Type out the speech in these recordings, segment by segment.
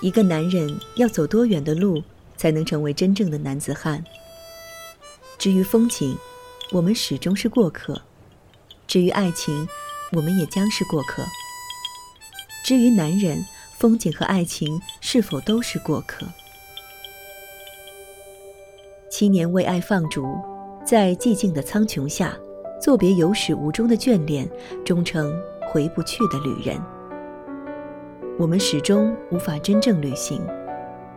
一个男人要走多远的路，才能成为真正的男子汉？至于风景，我们始终是过客；至于爱情，我们也将是过客；至于男人，风景和爱情是否都是过客？七年为爱放逐，在寂静的苍穹下，作别有始无终的眷恋，终成回不去的旅人。我们始终无法真正旅行，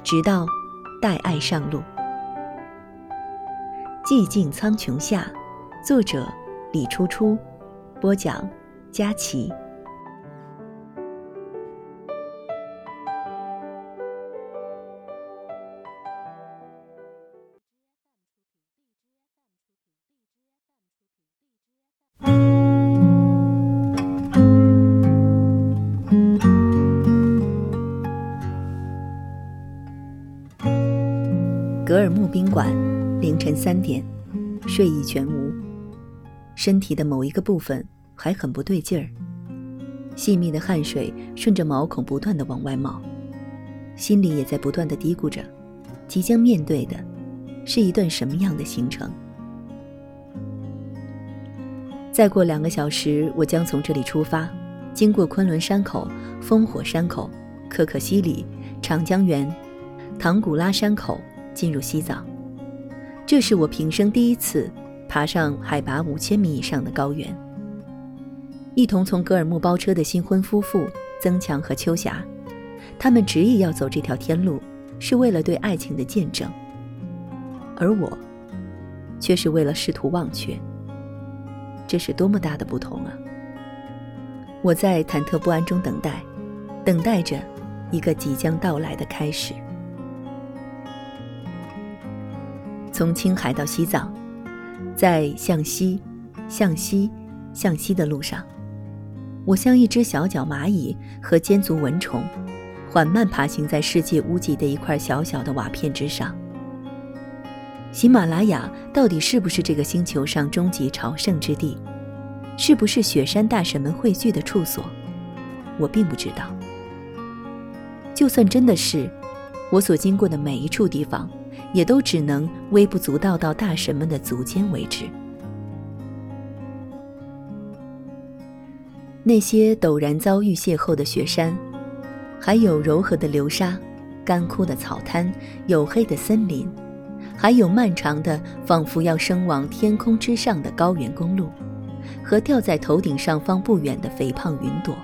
直到带爱上路。寂静苍穹下，作者李初初，播讲佳琪。木宾馆，凌晨三点，睡意全无。身体的某一个部分还很不对劲儿，细密的汗水顺着毛孔不断的往外冒，心里也在不断的嘀咕着，即将面对的，是一段什么样的行程？再过两个小时，我将从这里出发，经过昆仑山口、烽火山口、可可西里、长江源、唐古拉山口。进入西藏，这是我平生第一次爬上海拔五千米以上的高原。一同从格尔木包车的新婚夫妇曾强和秋霞，他们执意要走这条天路，是为了对爱情的见证，而我，却是为了试图忘却。这是多么大的不同啊！我在忐忑不安中等待，等待着一个即将到来的开始。从青海到西藏，在向西、向西、向西的路上，我像一只小脚蚂蚁和尖足蚊虫，缓慢爬行在世界屋脊的一块小小的瓦片之上。喜马拉雅到底是不是这个星球上终极朝圣之地？是不是雪山大神们汇聚的处所？我并不知道。就算真的是，我所经过的每一处地方。也都只能微不足道到大神们的足尖为止。那些陡然遭遇邂逅的雪山，还有柔和的流沙、干枯的草滩、黝黑的森林，还有漫长的仿佛要升往天空之上的高原公路，和吊在头顶上方不远的肥胖云朵，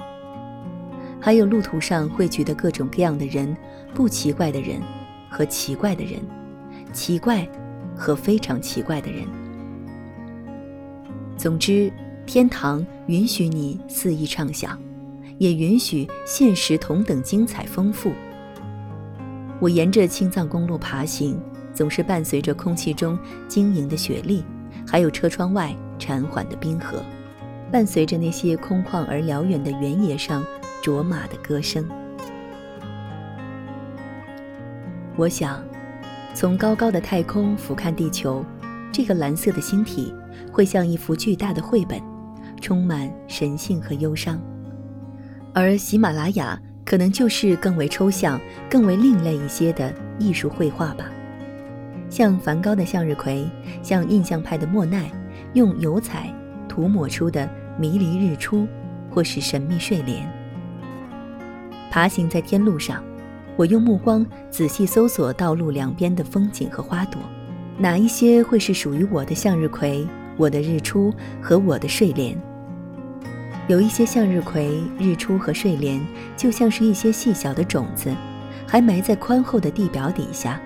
还有路途上汇聚的各种各样的人，不奇怪的人和奇怪的人。奇怪和非常奇怪的人。总之，天堂允许你肆意畅想，也允许现实同等精彩丰富。我沿着青藏公路爬行，总是伴随着空气中晶莹的雪粒，还有车窗外潺缓的冰河，伴随着那些空旷而辽远的原野上卓玛的歌声。我想。从高高的太空俯瞰地球，这个蓝色的星体会像一幅巨大的绘本，充满神性和忧伤。而喜马拉雅可能就是更为抽象、更为另类一些的艺术绘画吧，像梵高的向日葵，像印象派的莫奈用油彩涂抹出的迷离日出，或是神秘睡莲。爬行在天路上。我用目光仔细搜索道路两边的风景和花朵，哪一些会是属于我的向日葵、我的日出和我的睡莲？有一些向日葵、日出和睡莲，就像是一些细小的种子，还埋在宽厚的地表底下，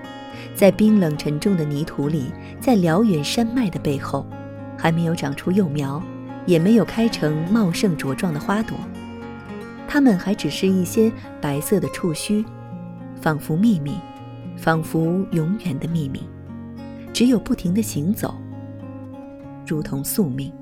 在冰冷沉重的泥土里，在辽远山脉的背后，还没有长出幼苗，也没有开成茂盛茁壮的花朵，它们还只是一些白色的触须。仿佛秘密，仿佛永远的秘密，只有不停的行走，如同宿命。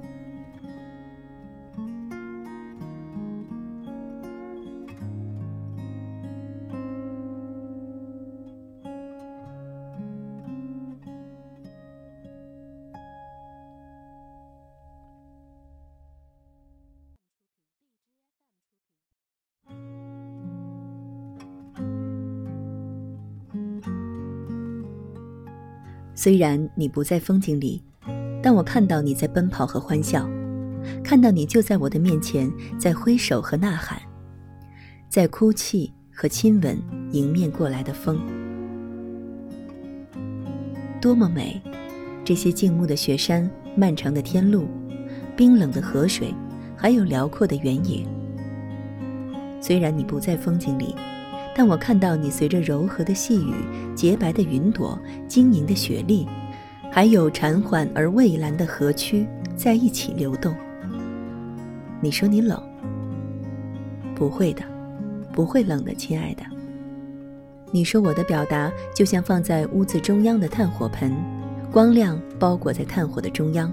虽然你不在风景里，但我看到你在奔跑和欢笑，看到你就在我的面前，在挥手和呐喊，在哭泣和亲吻迎面过来的风。多么美！这些静穆的雪山、漫长的天路、冰冷的河水，还有辽阔的原野。虽然你不在风景里。但我看到你随着柔和的细雨、洁白的云朵、晶莹的雪粒，还有潺缓而蔚蓝的河曲在一起流动。你说你冷？不会的，不会冷的，亲爱的。你说我的表达就像放在屋子中央的炭火盆，光亮包裹在炭火的中央，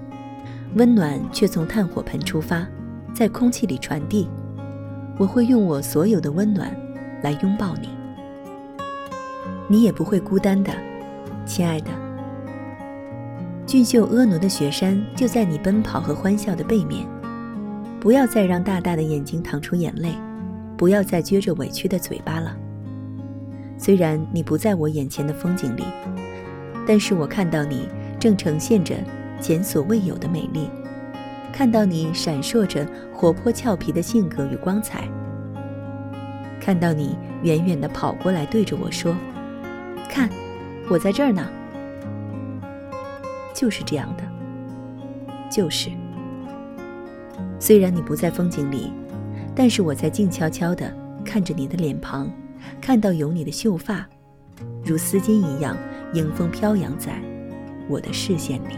温暖却从炭火盆出发，在空气里传递。我会用我所有的温暖。来拥抱你，你也不会孤单的，亲爱的。俊秀婀娜的雪山就在你奔跑和欢笑的背面。不要再让大大的眼睛淌出眼泪，不要再撅着委屈的嘴巴了。虽然你不在我眼前的风景里，但是我看到你正呈现着前所未有的美丽，看到你闪烁着活泼俏皮的性格与光彩。看到你远远的跑过来，对着我说：“看，我在这儿呢。”就是这样的，就是。虽然你不在风景里，但是我在静悄悄的看着你的脸庞，看到有你的秀发，如丝巾一样迎风飘扬在我的视线里。